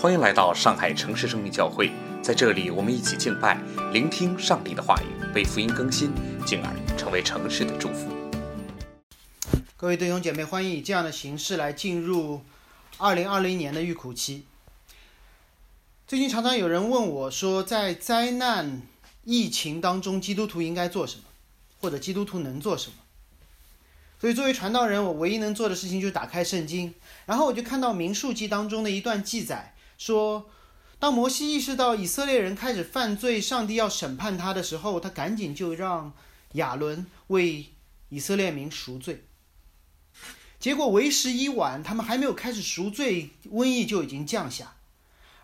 欢迎来到上海城市生命教会，在这里，我们一起敬拜，聆听上帝的话语，被福音更新，进而成为城市的祝福。各位弟兄姐妹，欢迎以这样的形式来进入二零二零年的预苦期。最近常常有人问我说，在灾难、疫情当中，基督徒应该做什么，或者基督徒能做什么？所以，作为传道人，我唯一能做的事情就是打开圣经，然后我就看到民数记当中的一段记载。说，当摩西意识到以色列人开始犯罪，上帝要审判他的时候，他赶紧就让亚伦为以色列民赎罪。结果为时已晚，他们还没有开始赎罪，瘟疫就已经降下。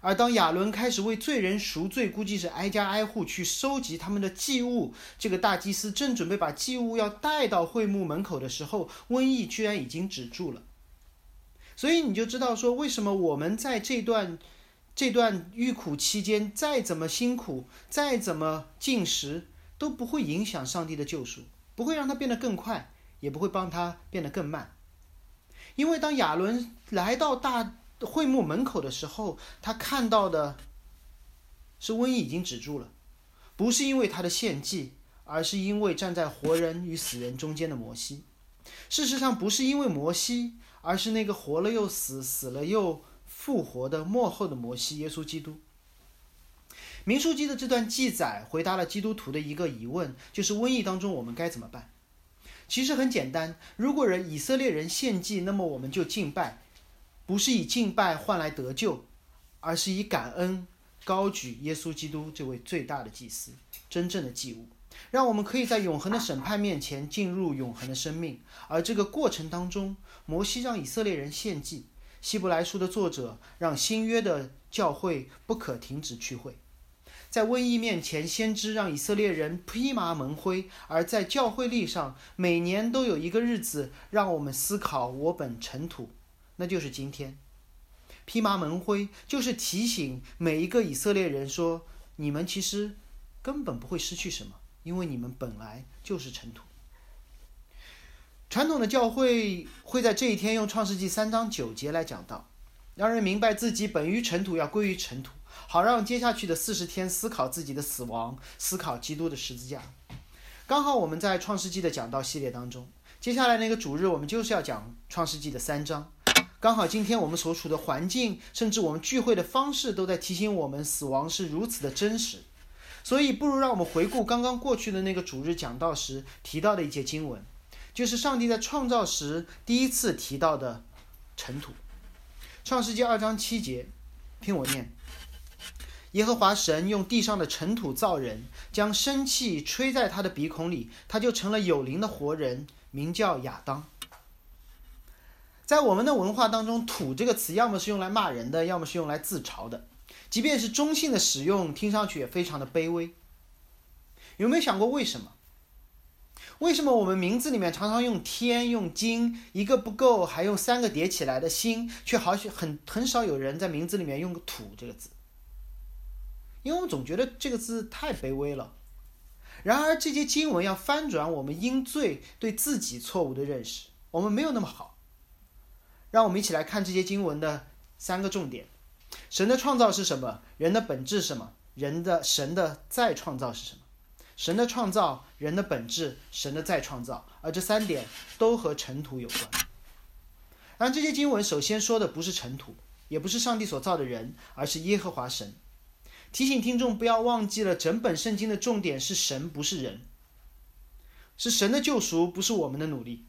而当亚伦开始为罪人赎罪，估计是挨家挨户去收集他们的祭物，这个大祭司正准备把祭物要带到会幕门口的时候，瘟疫居然已经止住了。所以你就知道说，为什么我们在这段这段遇苦期间，再怎么辛苦，再怎么进食，都不会影响上帝的救赎，不会让它变得更快，也不会帮他变得更慢。因为当亚伦来到大会幕门口的时候，他看到的是瘟疫已经止住了，不是因为他的献祭，而是因为站在活人与死人中间的摩西。事实上，不是因为摩西。而是那个活了又死，死了又复活的幕后的摩西耶稣基督。民书记的这段记载回答了基督徒的一个疑问，就是瘟疫当中我们该怎么办？其实很简单，如果人以色列人献祭，那么我们就敬拜，不是以敬拜换来得救，而是以感恩高举耶稣基督这位最大的祭司，真正的祭物。让我们可以在永恒的审判面前进入永恒的生命，而这个过程当中，摩西让以色列人献祭，希伯来书的作者让新约的教会不可停止聚会，在瘟疫面前，先知让以色列人披麻蒙灰，而在教会历上，每年都有一个日子让我们思考我本尘土，那就是今天，披麻蒙灰就是提醒每一个以色列人说，你们其实根本不会失去什么。因为你们本来就是尘土。传统的教会会在这一天用创世纪三章九节来讲道，让人明白自己本于尘土，要归于尘土，好让接下去的四十天思考自己的死亡，思考基督的十字架。刚好我们在创世纪的讲道系列当中，接下来那个主日我们就是要讲创世纪的三章。刚好今天我们所处的环境，甚至我们聚会的方式，都在提醒我们死亡是如此的真实。所以，不如让我们回顾刚刚过去的那个主日讲道时提到的一节经文，就是上帝在创造时第一次提到的尘土。创世纪二章七节，听我念：耶和华神用地上的尘土造人，将生气吹在他的鼻孔里，他就成了有灵的活人，名叫亚当。在我们的文化当中，“土”这个词要么是用来骂人的，要么是用来自嘲的。即便是中性的使用，听上去也非常的卑微。有没有想过为什么？为什么我们名字里面常常用天、用金，一个不够，还用三个叠起来的心，却好像很很少有人在名字里面用个土这个字？因为我们总觉得这个字太卑微了。然而这些经文要翻转我们因罪对自己错误的认识，我们没有那么好。让我们一起来看这些经文的三个重点。神的创造是什么？人的本质是什么？人的神的再创造是什么？神的创造、人的本质、神的再创造，而这三点都和尘土有关。而这些经文首先说的不是尘土，也不是上帝所造的人，而是耶和华神。提醒听众不要忘记了，整本圣经的重点是神，不是人，是神的救赎，不是我们的努力。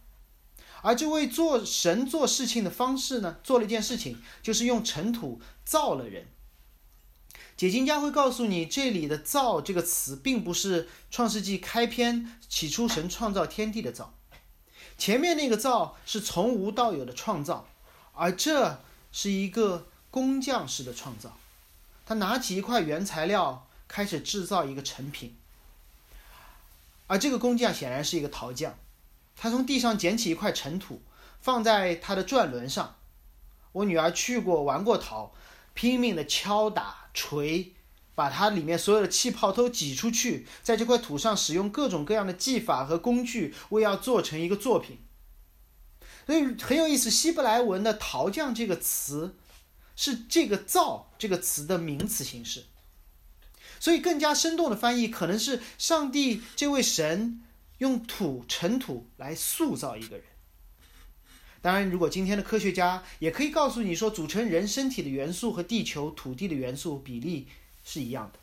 而这位做神做事情的方式呢，做了一件事情，就是用尘土造了人。解经家会告诉你，这里的“造”这个词，并不是创世纪开篇起初神创造天地的造，前面那个“造”是从无到有的创造，而这是一个工匠式的创造。他拿起一块原材料，开始制造一个成品，而这个工匠显然是一个陶匠。他从地上捡起一块尘土，放在他的转轮上。我女儿去过玩过陶，拼命的敲打锤，把它里面所有的气泡都挤出去，在这块土上使用各种各样的技法和工具，为要做成一个作品。所以很有意思，希伯来文的“陶匠”这个词，是这个“造”这个词的名词形式。所以，更加生动的翻译可能是上帝这位神用土尘土来塑造一个人。当然，如果今天的科学家也可以告诉你说，组成人身体的元素和地球土地的元素比例是一样的。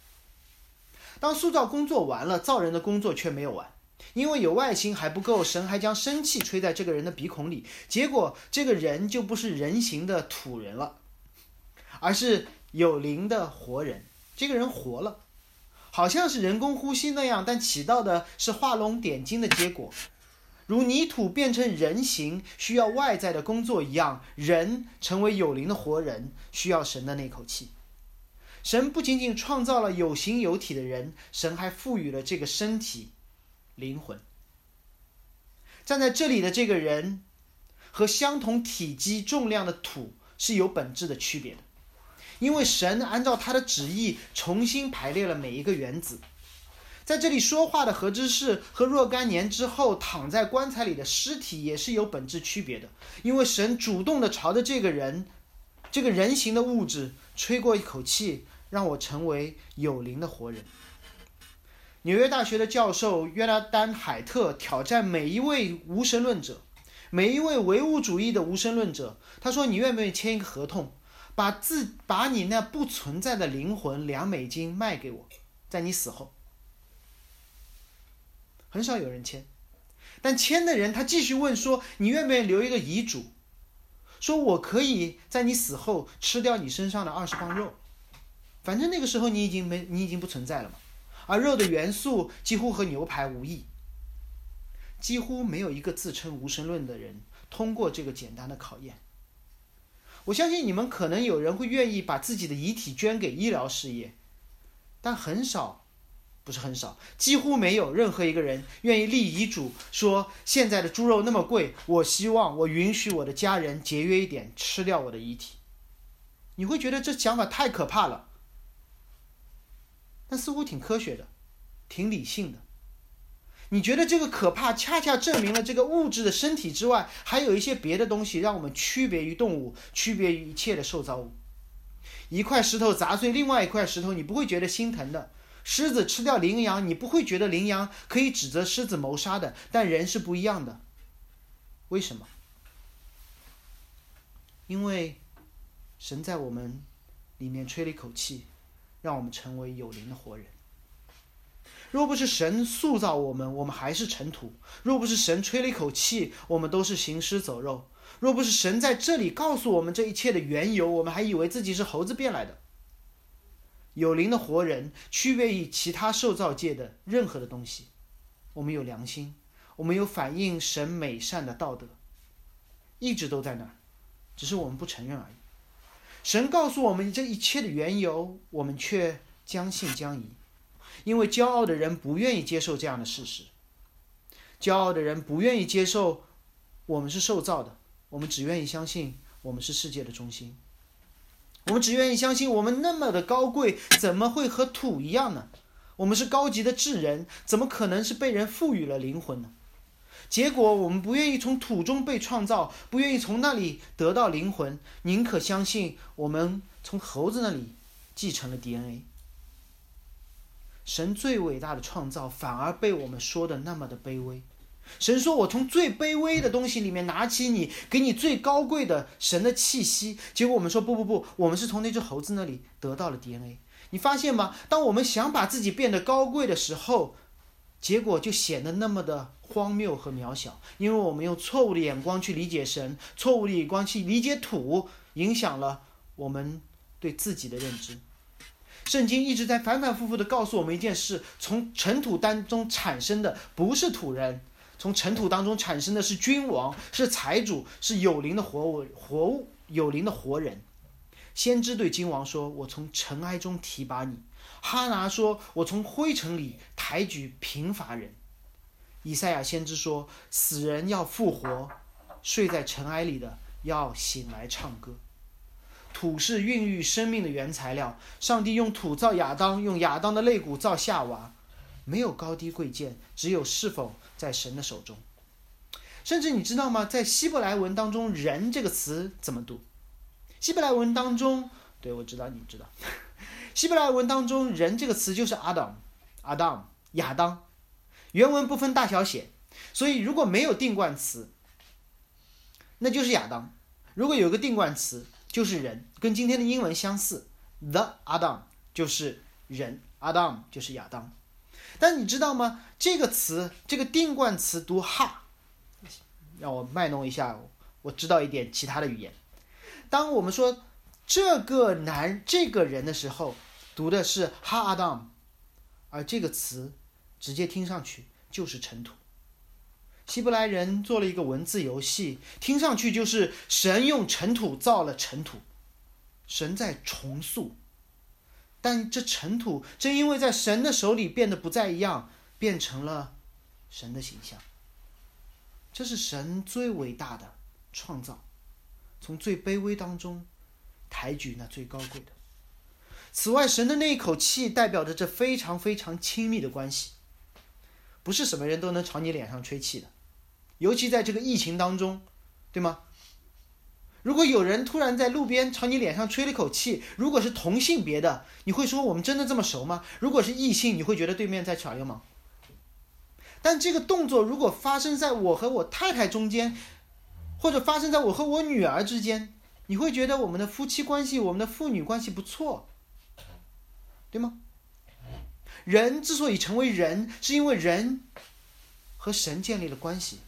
当塑造工作完了，造人的工作却没有完，因为有外形还不够，神还将生气吹在这个人的鼻孔里，结果这个人就不是人形的土人了，而是有灵的活人。这个人活了。好像是人工呼吸那样，但起到的是画龙点睛的结果。如泥土变成人形需要外在的工作一样，人成为有灵的活人需要神的那口气。神不仅仅创造了有形有体的人，神还赋予了这个身体灵魂。站在这里的这个人和相同体积重量的土是有本质的区别的。因为神按照他的旨意重新排列了每一个原子，在这里说话的何知是和若干年之后躺在棺材里的尸体也是有本质区别的。因为神主动的朝着这个人，这个人形的物质吹过一口气，让我成为有灵的活人。纽约大学的教授约拉丹·海特挑战每一位无神论者，每一位唯物主义的无神论者，他说：“你愿不愿意签一个合同？”把自把你那不存在的灵魂两美金卖给我，在你死后，很少有人签，但签的人他继续问说：“你愿不愿意留一个遗嘱？说我可以在你死后吃掉你身上的二十磅肉，反正那个时候你已经没你已经不存在了嘛。而肉的元素几乎和牛排无异，几乎没有一个自称无神论的人通过这个简单的考验。”我相信你们可能有人会愿意把自己的遗体捐给医疗事业，但很少，不是很少，几乎没有任何一个人愿意立遗嘱说：现在的猪肉那么贵，我希望我允许我的家人节约一点，吃掉我的遗体。你会觉得这想法太可怕了，但似乎挺科学的，挺理性的。你觉得这个可怕，恰恰证明了这个物质的身体之外，还有一些别的东西，让我们区别于动物，区别于一切的受造物。一块石头砸碎另外一块石头，你不会觉得心疼的；狮子吃掉羚羊，你不会觉得羚羊可以指责狮子谋杀的。但人是不一样的，为什么？因为神在我们里面吹了一口气，让我们成为有灵的活人。若不是神塑造我们，我们还是尘土；若不是神吹了一口气，我们都是行尸走肉；若不是神在这里告诉我们这一切的缘由，我们还以为自己是猴子变来的。有灵的活人区别于其他受造界的任何的东西。我们有良心，我们有反映神美善的道德，一直都在那儿，只是我们不承认而已。神告诉我们这一切的缘由，我们却将信将疑。因为骄傲的人不愿意接受这样的事实，骄傲的人不愿意接受我们是受造的，我们只愿意相信我们是世界的中心，我们只愿意相信我们那么的高贵，怎么会和土一样呢？我们是高级的智人，怎么可能是被人赋予了灵魂呢？结果我们不愿意从土中被创造，不愿意从那里得到灵魂，宁可相信我们从猴子那里继承了 DNA。神最伟大的创造，反而被我们说的那么的卑微。神说：“我从最卑微的东西里面拿起你，给你最高贵的神的气息。”结果我们说：“不不不，我们是从那只猴子那里得到了 DNA。”你发现吗？当我们想把自己变得高贵的时候，结果就显得那么的荒谬和渺小，因为我们用错误的眼光去理解神，错误的眼光去理解土，影响了我们对自己的认知。圣经一直在反反复复的告诉我们一件事：从尘土当中产生的不是土人，从尘土当中产生的是君王，是财主，是有灵的活物，活物有灵的活人。先知对君王说：“我从尘埃中提拔你。”哈拿说：“我从灰尘里抬举贫乏人。”以赛亚先知说：“死人要复活，睡在尘埃里的要醒来唱歌。”土是孕育生命的原材料。上帝用土造亚当，用亚当的肋骨造夏娃，没有高低贵贱，只有是否在神的手中。甚至你知道吗？在希伯来文当中，“人”这个词怎么读？希伯来文当中对，我知道你知道。希伯来文当中“人”这个词就是 Adam，Adam 亚当，原文不分大小写，所以如果没有定冠词，那就是亚当；如果有个定冠词，就是人，跟今天的英文相似，the Adam 就是人，Adam 就是亚当。但你知道吗？这个词，这个定冠词读哈，让我卖弄一下，我知道一点其他的语言。当我们说这个男这个人的时候。读的是哈阿当，而这个词直接听上去就是尘土。希伯来人做了一个文字游戏，听上去就是神用尘土造了尘土，神在重塑。但这尘土正因为在神的手里变得不再一样，变成了神的形象。这是神最伟大的创造，从最卑微当中抬举那最高贵的。此外，神的那一口气代表着这非常非常亲密的关系，不是什么人都能朝你脸上吹气的，尤其在这个疫情当中，对吗？如果有人突然在路边朝你脸上吹了口气，如果是同性别的，你会说我们真的这么熟吗？如果是异性，你会觉得对面在耍流氓。但这个动作如果发生在我和我太太中间，或者发生在我和我女儿之间，你会觉得我们的夫妻关系、我们的父女关系不错。对吗？人之所以成为人，是因为人和神建立了关系。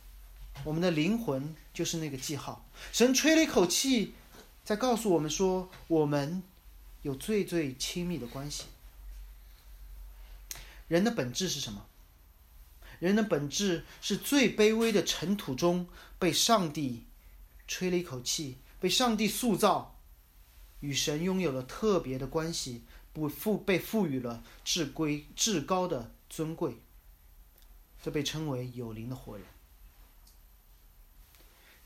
我们的灵魂就是那个记号。神吹了一口气，在告诉我们说，我们有最最亲密的关系。人的本质是什么？人的本质是最卑微的尘土中被上帝吹了一口气，被上帝塑造，与神拥有了特别的关系。不赋被赋予了至贵至高的尊贵，这被称为有灵的活人。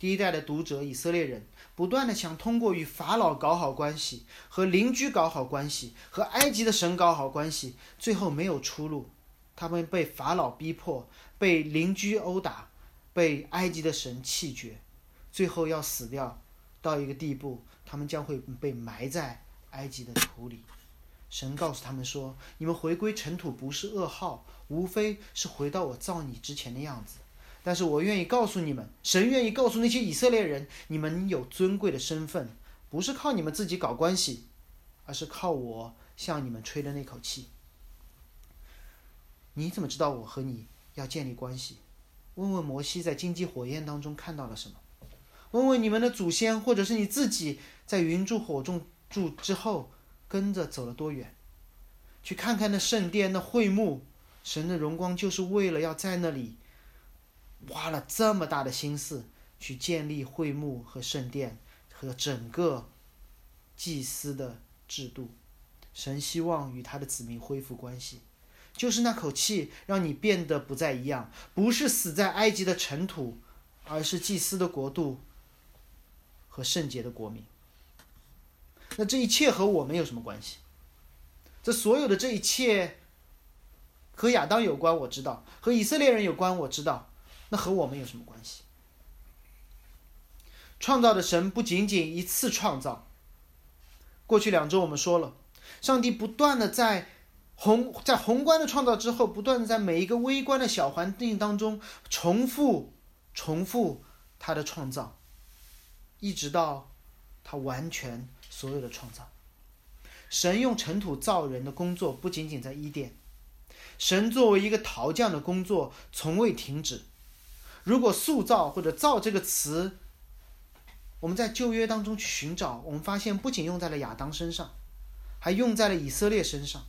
第一代的读者以色列人不断的想通过与法老搞好关系，和邻居搞好关系，和埃及的神搞好关系，最后没有出路。他们被法老逼迫，被邻居殴打，被埃及的神弃绝，最后要死掉到一个地步，他们将会被埋在埃及的土里。神告诉他们说：“你们回归尘土不是噩耗，无非是回到我造你之前的样子。但是我愿意告诉你们，神愿意告诉那些以色列人，你们有尊贵的身份，不是靠你们自己搞关系，而是靠我向你们吹的那口气。你怎么知道我和你要建立关系？问问摩西在荆棘火焰当中看到了什么？问问你们的祖先，或者是你自己在云柱火中住之后。”跟着走了多远？去看看那圣殿、那会幕，神的荣光就是为了要在那里花了这么大的心思去建立会幕和圣殿和整个祭司的制度。神希望与他的子民恢复关系，就是那口气让你变得不再一样，不是死在埃及的尘土，而是祭司的国度和圣洁的国民。那这一切和我们有什么关系？这所有的这一切和亚当有关，我知道；和以色列人有关，我知道。那和我们有什么关系？创造的神不仅仅一次创造。过去两周我们说了，上帝不断的在宏在宏观的创造之后，不断的在每一个微观的小环境当中重复、重复他的创造，一直到他完全。所有的创造，神用尘土造人的工作不仅仅在伊甸，神作为一个陶匠的工作从未停止。如果塑造或者造这个词，我们在旧约当中去寻找，我们发现不仅用在了亚当身上，还用在了以色列身上；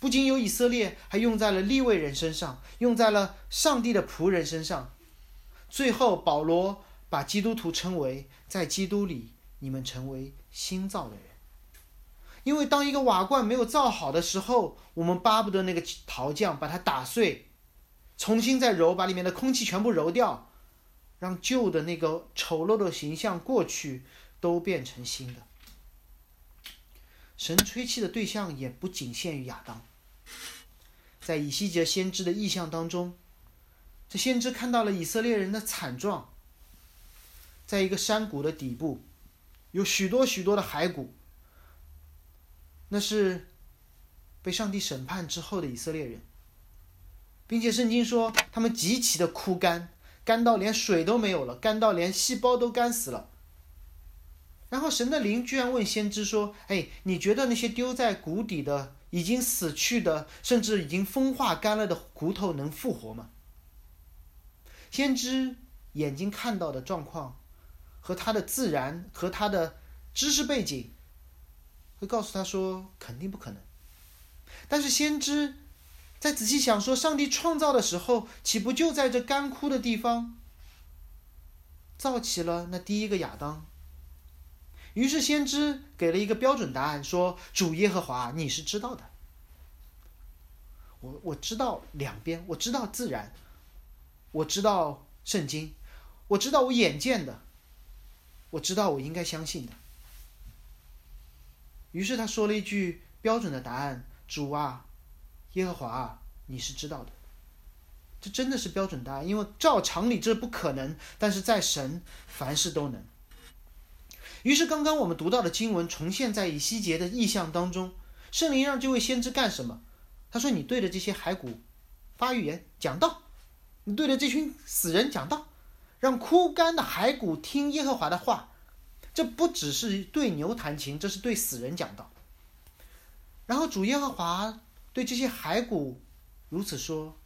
不仅有以色列，还用在了利未人身上，用在了上帝的仆人身上。最后，保罗把基督徒称为在基督里。你们成为新造的人，因为当一个瓦罐没有造好的时候，我们巴不得那个陶匠把它打碎，重新再揉，把里面的空气全部揉掉，让旧的那个丑陋的形象过去，都变成新的。神吹气的对象也不仅限于亚当，在以西结先知的意象当中，这先知看到了以色列人的惨状，在一个山谷的底部。有许多许多的骸骨，那是被上帝审判之后的以色列人，并且圣经说他们极其的枯干，干到连水都没有了，干到连细胞都干死了。然后神的灵居然问先知说：“哎，你觉得那些丢在谷底的、已经死去的，甚至已经风化干了的骨头能复活吗？”先知眼睛看到的状况，和他的自然和他的知识背景，会告诉他说肯定不可能。但是先知在仔细想说，上帝创造的时候，岂不就在这干枯的地方造起了那第一个亚当？于是先知给了一个标准答案，说：“主耶和华，你是知道的。我我知道两边，我知道自然，我知道圣经，我知道我眼见的，我知道我应该相信的。”于是他说了一句标准的答案：“主啊，耶和华，你是知道的。”这真的是标准答案，因为照常理这不可能，但是在神凡事都能。于是，刚刚我们读到的经文重现在以西结的意象当中。圣灵让这位先知干什么？他说：“你对着这些骸骨发预言，讲道；你对着这群死人讲道，让枯干的骸骨听耶和华的话。这不只是对牛弹琴，这是对死人讲道。然后主耶和华对这些骸骨如此说：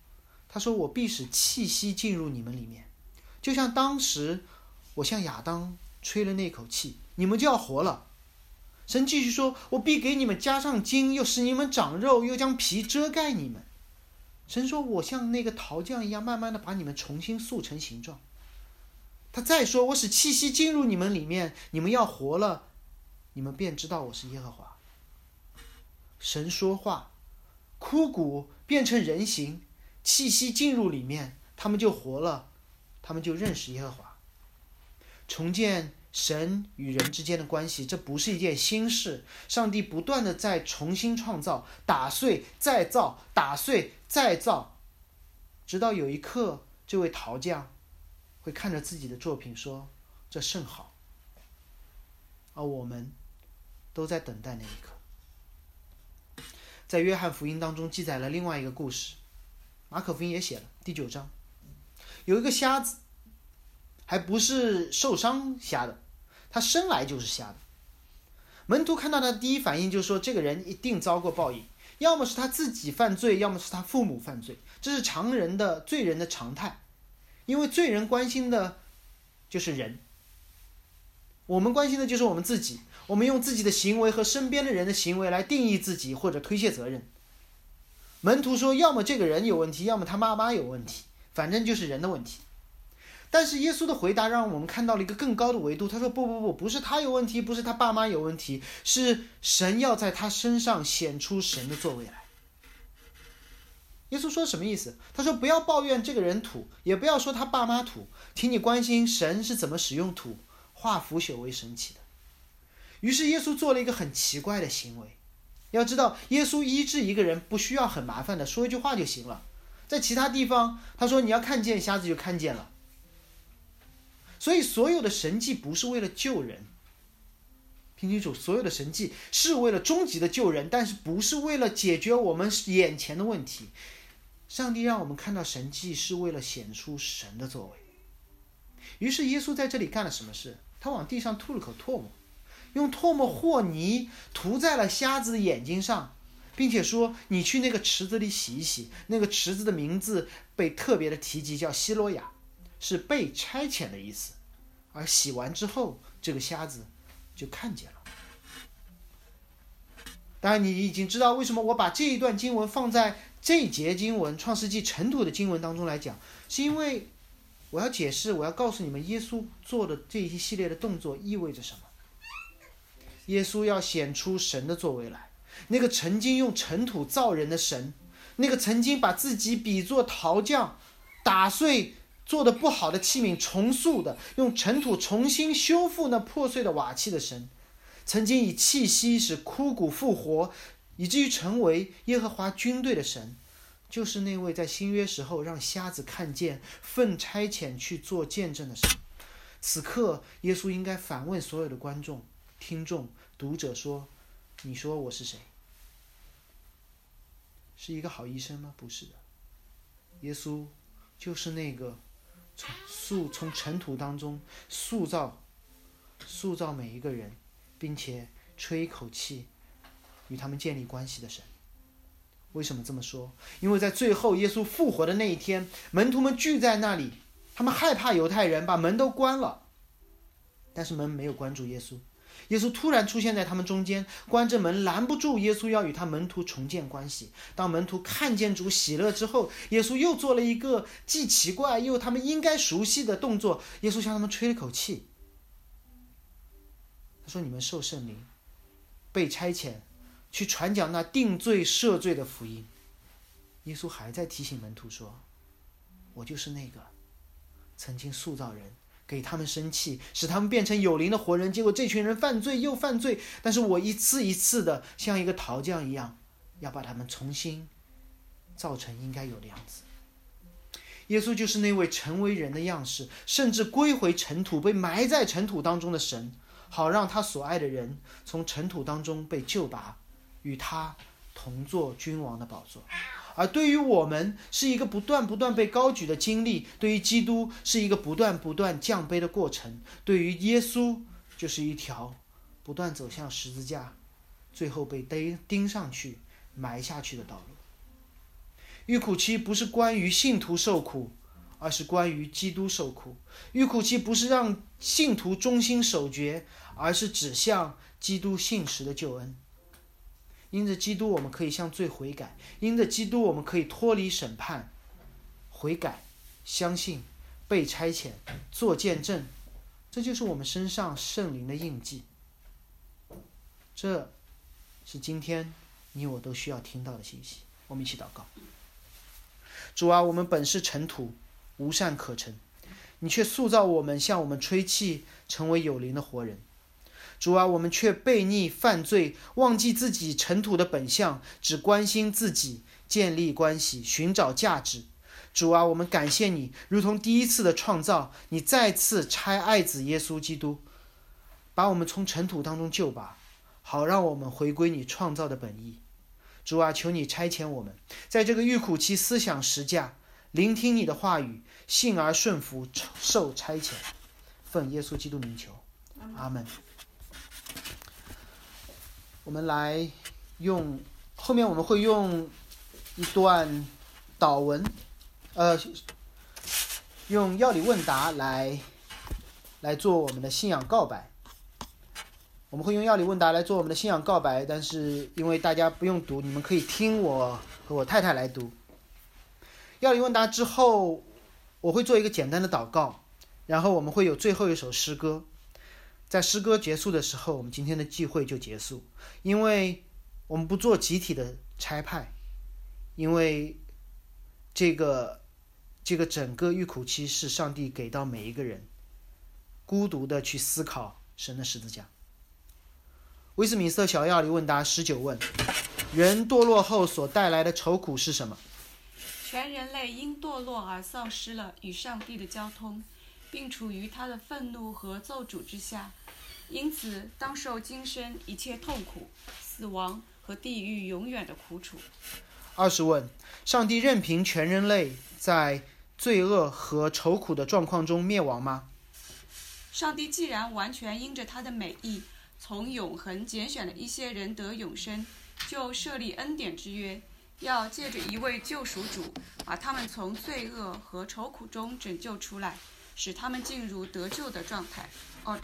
他说：我必使气息进入你们里面，就像当时我向亚当吹了那口气。”你们就要活了。神继续说：“我必给你们加上筋，又使你们长肉，又将皮遮盖你们。”神说：“我像那个陶匠一样，慢慢的把你们重新塑成形状。”他再说：“我使气息进入你们里面，你们要活了，你们便知道我是耶和华。”神说话，枯骨变成人形，气息进入里面，他们就活了，他们就认识耶和华，重建。神与人之间的关系，这不是一件新事。上帝不断的在重新创造、打碎、再造、打碎、再造，直到有一刻，这位陶匠会看着自己的作品说：“这甚好。”而我们都在等待那一刻。在约翰福音当中记载了另外一个故事，马可福音也写了第九章，有一个瞎子，还不是受伤瞎的。他生来就是瞎的。门徒看到他的第一反应就是说，这个人一定遭过报应，要么是他自己犯罪，要么是他父母犯罪，这是常人的罪人的常态。因为罪人关心的，就是人。我们关心的就是我们自己，我们用自己的行为和身边的人的行为来定义自己或者推卸责任。门徒说，要么这个人有问题，要么他妈妈有问题，反正就是人的问题。但是耶稣的回答让我们看到了一个更高的维度。他说：“不不不，不是他有问题，不是他爸妈有问题，是神要在他身上显出神的作为来。”耶稣说什么意思？他说：“不要抱怨这个人土，也不要说他爸妈土，请你关心神是怎么使用土化腐朽为神奇的。”于是耶稣做了一个很奇怪的行为。要知道，耶稣医治一个人不需要很麻烦的，说一句话就行了。在其他地方，他说：“你要看见瞎子就看见了。”所以，所有的神迹不是为了救人，听清楚，所有的神迹是为了终极的救人，但是不是为了解决我们眼前的问题。上帝让我们看到神迹，是为了显出神的作为。于是，耶稣在这里干了什么事？他往地上吐了口唾沫，用唾沫和泥涂在了瞎子的眼睛上，并且说：“你去那个池子里洗一洗。”那个池子的名字被特别的提及，叫希罗亚。是被差遣的意思，而洗完之后，这个瞎子就看见了。当然，你已经知道为什么我把这一段经文放在这一节经文《创世纪》尘土的经文当中来讲，是因为我要解释，我要告诉你们，耶稣做的这一系列的动作意味着什么。耶稣要显出神的作为来，那个曾经用尘土造人的神，那个曾经把自己比作陶匠，打碎。做的不好的器皿重塑的，用尘土重新修复那破碎的瓦器的神，曾经以气息使枯骨复活，以至于成为耶和华军队的神，就是那位在新约时候让瞎子看见、奉差遣去做见证的神。此刻，耶稣应该反问所有的观众、听众、读者说：“你说我是谁？”是一个好医生吗？不是的，耶稣就是那个从塑从尘土当中塑造塑造每一个人，并且吹一口气与他们建立关系的神。为什么这么说？因为在最后耶稣复活的那一天，门徒们聚在那里，他们害怕犹太人，把门都关了，但是门没有关住耶稣。耶稣突然出现在他们中间，关着门拦不住耶稣要与他门徒重建关系。当门徒看见主喜乐之后，耶稣又做了一个既奇怪又他们应该熟悉的动作。耶稣向他们吹了口气，他说：“你们受圣灵，被差遣，去传讲那定罪赦罪的福音。”耶稣还在提醒门徒说：“我就是那个曾经塑造人。”给他们生气，使他们变成有灵的活人。结果这群人犯罪又犯罪，但是我一次一次的像一个陶匠一样，要把他们重新造成应该有的样子。耶稣就是那位成为人的样式，甚至归回尘土，被埋在尘土当中的神，好让他所爱的人从尘土当中被救拔，与他同坐君王的宝座。而对于我们是一个不断不断被高举的经历，对于基督是一个不断不断降卑的过程，对于耶稣就是一条不断走向十字架，最后被钉钉上去、埋下去的道路。预苦期不是关于信徒受苦，而是关于基督受苦。预苦期不是让信徒忠心守节，而是指向基督信实的救恩。因着基督，我们可以向罪悔改；因着基督，我们可以脱离审判、悔改、相信、被差遣、做见证。这就是我们身上圣灵的印记。这，是今天你我都需要听到的信息。我们一起祷告：主啊，我们本是尘土，无善可陈，你却塑造我们，向我们吹气，成为有灵的活人。主啊，我们却悖逆犯罪，忘记自己尘土的本相，只关心自己建立关系、寻找价值。主啊，我们感谢你，如同第一次的创造，你再次差爱子耶稣基督，把我们从尘土当中救拔，好让我们回归你创造的本意。主啊，求你差遣我们，在这个欲苦期思想实价，聆听你的话语，信而顺服，受差遣。奉耶稣基督名求，阿门。我们来用后面我们会用一段祷文，呃，用药理问答来来做我们的信仰告白。我们会用药理问答来做我们的信仰告白，但是因为大家不用读，你们可以听我和我太太来读。药理问答之后，我会做一个简单的祷告，然后我们会有最后一首诗歌。在诗歌结束的时候，我们今天的聚会就结束，因为我们不做集体的拆派，因为这个这个整个预苦期是上帝给到每一个人，孤独的去思考神的十字架。威斯敏斯特小要理问答十九问：人堕落后所带来的愁苦是什么？全人类因堕落而丧失了与上帝的交通。并处于他的愤怒和咒诅之下，因此当受今生一切痛苦、死亡和地狱永远的苦楚。二十问：上帝任凭全人类在罪恶和愁苦的状况中灭亡吗？上帝既然完全因着他的美意，从永恒拣选了一些人得永生，就设立恩典之约，要借着一位救赎主，把他们从罪恶和愁苦中拯救出来。使他们进入得救的状态。哦。